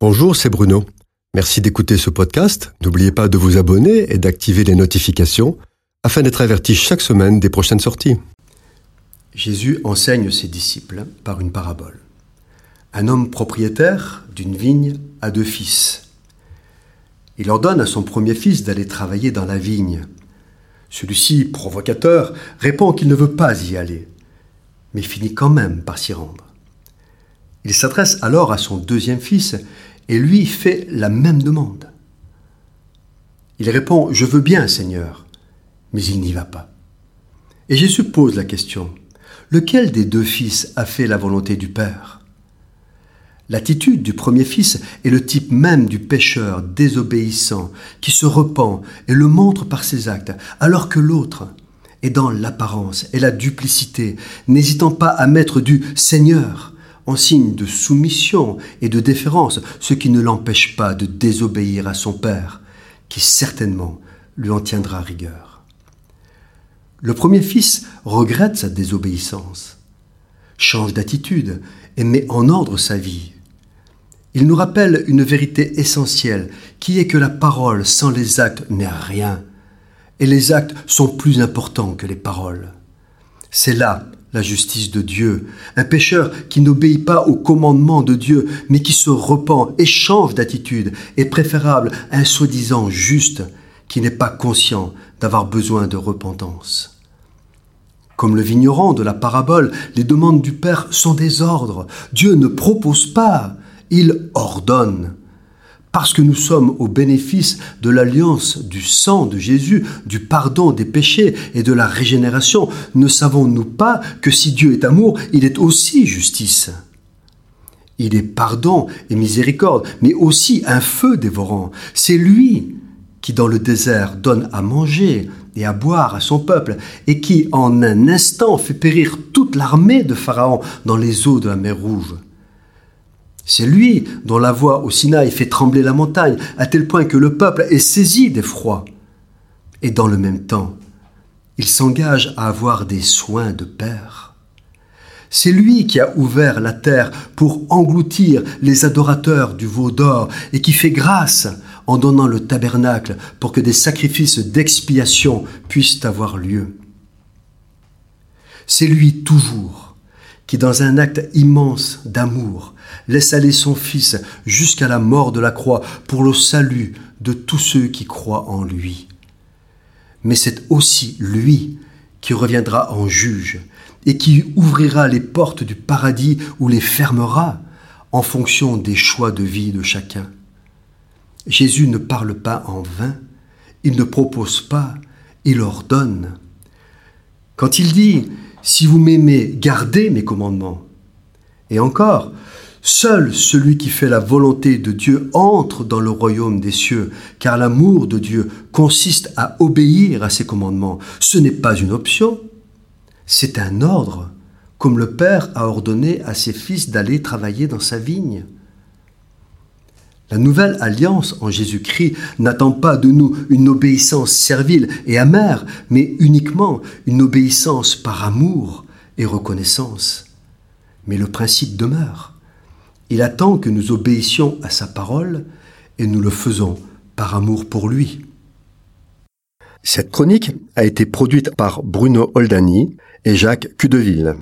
Bonjour, c'est Bruno. Merci d'écouter ce podcast. N'oubliez pas de vous abonner et d'activer les notifications afin d'être averti chaque semaine des prochaines sorties. Jésus enseigne ses disciples par une parabole. Un homme propriétaire d'une vigne a deux fils. Il ordonne à son premier fils d'aller travailler dans la vigne. Celui-ci, provocateur, répond qu'il ne veut pas y aller, mais finit quand même par s'y rendre. Il s'adresse alors à son deuxième fils et lui fait la même demande. Il répond Je veux bien, Seigneur, mais il n'y va pas. Et Jésus pose la question Lequel des deux fils a fait la volonté du Père? L'attitude du premier fils est le type même du pécheur désobéissant qui se repent et le montre par ses actes, alors que l'autre est dans l'apparence et la duplicité, n'hésitant pas à mettre du Seigneur en signe de soumission et de déférence, ce qui ne l'empêche pas de désobéir à son Père, qui certainement lui en tiendra rigueur. Le premier fils regrette sa désobéissance, change d'attitude et met en ordre sa vie. Il nous rappelle une vérité essentielle, qui est que la parole sans les actes n'est rien, et les actes sont plus importants que les paroles. C'est là la justice de Dieu. Un pécheur qui n'obéit pas au commandement de Dieu, mais qui se repent et change d'attitude, est préférable à un soi-disant juste qui n'est pas conscient d'avoir besoin de repentance. Comme le vigneron de la parabole, les demandes du Père sont des ordres. Dieu ne propose pas, il ordonne parce que nous sommes au bénéfice de l'alliance du sang de Jésus, du pardon des péchés et de la régénération, ne savons-nous pas que si Dieu est amour, il est aussi justice? Il est pardon et miséricorde, mais aussi un feu dévorant. C'est lui qui dans le désert donne à manger et à boire à son peuple, et qui en un instant fait périr toute l'armée de Pharaon dans les eaux de la mer Rouge. C'est lui dont la voix au Sinaï fait trembler la montagne, à tel point que le peuple est saisi d'effroi. Et dans le même temps, il s'engage à avoir des soins de père. C'est lui qui a ouvert la terre pour engloutir les adorateurs du veau d'or et qui fait grâce en donnant le tabernacle pour que des sacrifices d'expiation puissent avoir lieu. C'est lui toujours qui, dans un acte immense d'amour, laisse aller son Fils jusqu'à la mort de la croix pour le salut de tous ceux qui croient en lui. Mais c'est aussi lui qui reviendra en juge et qui ouvrira les portes du paradis ou les fermera en fonction des choix de vie de chacun. Jésus ne parle pas en vain, il ne propose pas, il ordonne. Quand il dit si vous m'aimez, gardez mes commandements. Et encore, seul celui qui fait la volonté de Dieu entre dans le royaume des cieux, car l'amour de Dieu consiste à obéir à ses commandements. Ce n'est pas une option, c'est un ordre, comme le Père a ordonné à ses fils d'aller travailler dans sa vigne. La nouvelle alliance en Jésus-Christ n'attend pas de nous une obéissance servile et amère, mais uniquement une obéissance par amour et reconnaissance. Mais le principe demeure. Il attend que nous obéissions à sa parole et nous le faisons par amour pour lui. Cette chronique a été produite par Bruno Oldani et Jacques Cudeville.